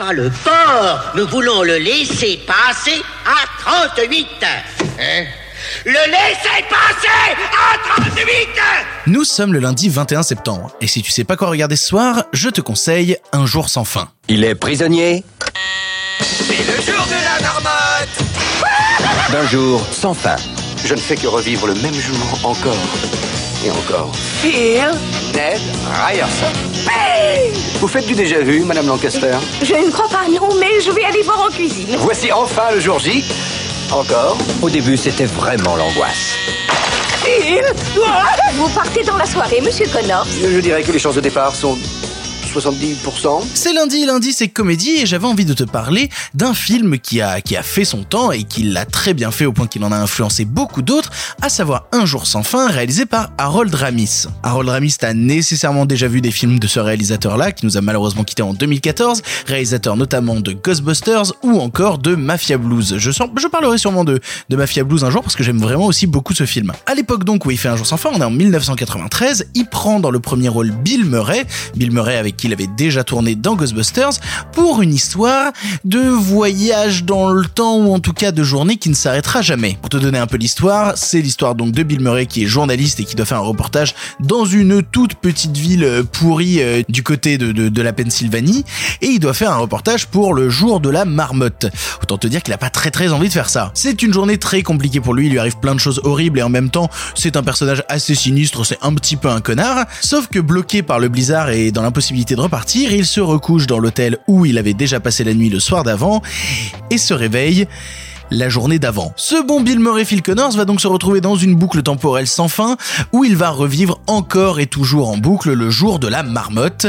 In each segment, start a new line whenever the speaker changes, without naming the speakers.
Pas le port. Nous voulons le laisser passer à 38.
Hein?
Le laisser passer à 38
Nous sommes le lundi 21 septembre, et si tu sais pas quoi regarder ce soir, je te conseille Un jour sans fin.
Il est prisonnier
C'est le jour de la marmotte
d'un jour sans fin.
Je ne fais que revivre le même jour encore et encore.
Phil
Ned Ryerson. Vous faites du déjà vu, Madame Lancaster
Je ne crois pas, non, mais je vais aller voir en cuisine.
Voici enfin le jour J. Encore.
Au début, c'était vraiment l'angoisse.
Phil Vous partez dans la soirée, monsieur Connors.
Je dirais que les chances de départ sont 70%.
C'est lundi, lundi c'est comédie, et j'avais envie de te parler d'un film qui a, qui a fait son temps et qui l'a très bien fait au point qu'il en a influencé beaucoup d'autres, à savoir Un jour sans fin, réalisé par Harold Ramis. Harold Ramis, t'as nécessairement déjà vu des films de ce réalisateur-là, qui nous a malheureusement quitté en 2014, réalisateur notamment de Ghostbusters ou encore de Mafia Blues. Je, sens- je parlerai sûrement de, de Mafia Blues un jour parce que j'aime vraiment aussi beaucoup ce film. À l'époque donc où il fait Un jour sans fin, on est en 1993, il prend dans le premier rôle Bill Murray, Bill Murray avec qui il avait déjà tourné dans Ghostbusters, pour une histoire de voyage dans le temps ou en tout cas de journée qui ne s'arrêtera jamais. Pour te donner un peu l'histoire, c'est l'histoire donc de Bill Murray qui est journaliste et qui doit faire un reportage dans une toute petite ville euh, pourrie euh, du côté de, de, de la Pennsylvanie et il doit faire un reportage pour le jour de la marmotte. Autant te dire qu'il a pas très très envie de faire ça. C'est une journée très compliquée pour lui, il lui arrive plein de choses horribles et en même temps c'est un personnage assez sinistre, c'est un petit peu un connard, sauf que bloqué par le blizzard et dans l'impossibilité de repartir, il se recouche dans l'hôtel où il avait déjà passé la nuit le soir d'avant et se réveille la journée d'avant. Ce bon Bill Murray Phil Connors va donc se retrouver dans une boucle temporelle sans fin où il va revivre encore et toujours en boucle le jour de la marmotte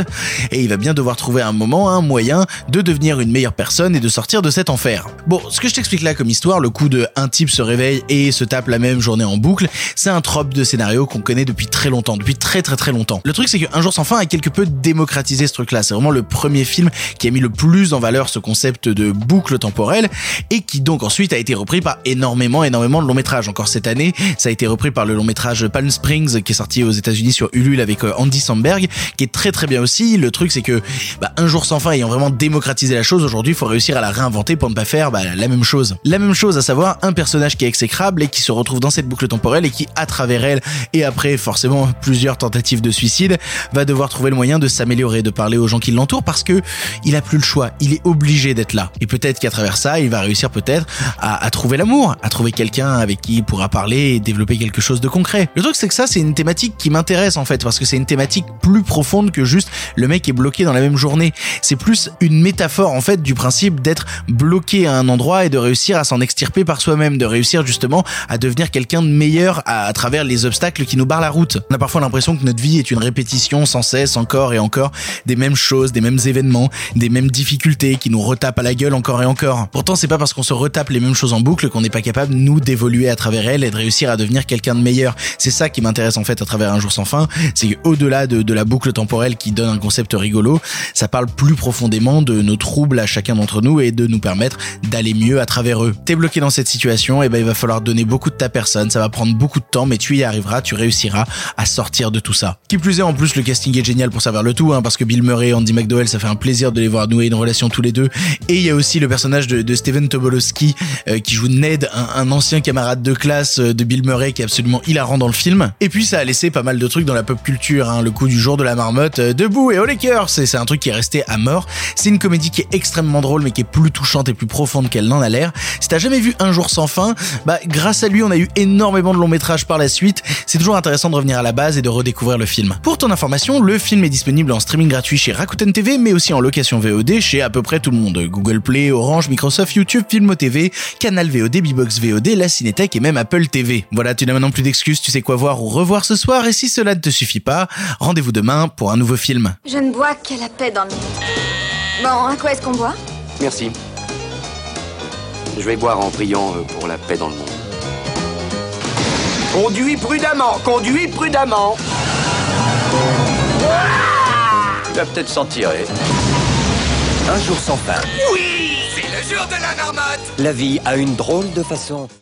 et il va bien devoir trouver un moment, un moyen de devenir une meilleure personne et de sortir de cet enfer. Bon, ce que je t'explique là comme histoire, le coup de un type se réveille et se tape la même journée en boucle, c'est un trope de scénario qu'on connaît depuis très longtemps, depuis très très très longtemps. Le truc c'est qu'un jour sans fin a quelque peu démocratisé ce truc là, c'est vraiment le premier film qui a mis le plus en valeur ce concept de boucle temporelle et qui donc ensuite a été repris par énormément, énormément de longs métrages. Encore cette année, ça a été repris par le long métrage Palm Springs qui est sorti aux États-Unis sur Ulule avec euh, Andy Samberg, qui est très très bien aussi. Le truc, c'est que bah, un jour sans fin ayant vraiment démocratisé la chose, aujourd'hui, il faut réussir à la réinventer pour ne pas faire bah, la même chose. La même chose, à savoir un personnage qui est exécrable et qui se retrouve dans cette boucle temporelle et qui, à travers elle et après forcément plusieurs tentatives de suicide, va devoir trouver le moyen de s'améliorer, de parler aux gens qui l'entourent parce que il a plus le choix, il est obligé d'être là. Et peut-être qu'à travers ça, il va réussir peut-être à, à trouver l'amour, à trouver quelqu'un avec qui il pourra parler et développer quelque chose de concret. Le truc c'est que ça c'est une thématique qui m'intéresse en fait parce que c'est une thématique plus profonde que juste le mec est bloqué dans la même journée. C'est plus une métaphore en fait du principe d'être bloqué à un endroit et de réussir à s'en extirper par soi-même, de réussir justement à devenir quelqu'un de meilleur à, à travers les obstacles qui nous barrent la route. On a parfois l'impression que notre vie est une répétition sans cesse encore et encore des mêmes choses, des mêmes événements, des mêmes difficultés qui nous retapent à la gueule encore et encore. Pourtant c'est pas parce qu'on se retape les mêmes choses en boucle qu'on n'est pas capable nous d'évoluer à travers elles et de réussir à devenir quelqu'un de meilleur. C'est ça qui m'intéresse en fait à travers un jour sans fin, c'est qu'au-delà de, de la boucle temporelle qui donne un concept rigolo, ça parle plus profondément de nos troubles à chacun d'entre nous et de nous permettre d'aller mieux à travers eux. T'es bloqué dans cette situation, et ben il va falloir donner beaucoup de ta personne, ça va prendre beaucoup de temps, mais tu y arriveras, tu réussiras à sortir de tout ça. Qui plus est, en plus le casting est génial pour savoir le tout, hein, parce que Bill Murray et Andy McDowell, ça fait un plaisir de les voir nouer une relation tous les deux. Et il y a aussi le personnage de, de Steven Tobolowsky euh, qui joue Ned, un, un ancien camarade de classe euh, de Bill Murray qui est absolument hilarant dans le film. Et puis ça a laissé pas mal de trucs dans la pop culture, hein, le coup du jour de la marmotte, euh, debout et au Lakers, c'est un truc qui est resté à mort. C'est une comédie qui est extrêmement drôle mais qui est plus touchante et plus profonde qu'elle n'en a l'air. Si t'as jamais vu Un jour sans fin, bah grâce à lui on a eu énormément de longs métrages par la suite. C'est toujours intéressant de revenir à la base et de redécouvrir le film. Pour ton information, le film est disponible en streaming gratuit chez Rakuten TV mais aussi en location VOD chez à peu près tout le monde. Google Play, Orange, Microsoft, YouTube, Filmo TV, Canal VOD, Bbox VOD, la Cinétech et même Apple TV. Voilà, tu n'as maintenant plus d'excuses, tu sais quoi voir ou revoir ce soir et si cela ne te suffit pas, rendez-vous demain pour un nouveau film.
Je ne bois que la paix dans le monde. Bon, à quoi est-ce qu'on boit?
Merci. Je vais boire en priant euh, pour la paix dans le monde. Conduis prudemment, conduis prudemment.
Tu vas peut-être s'en tirer. Un jour sans fin.
Oui
La vie a une drôle de façon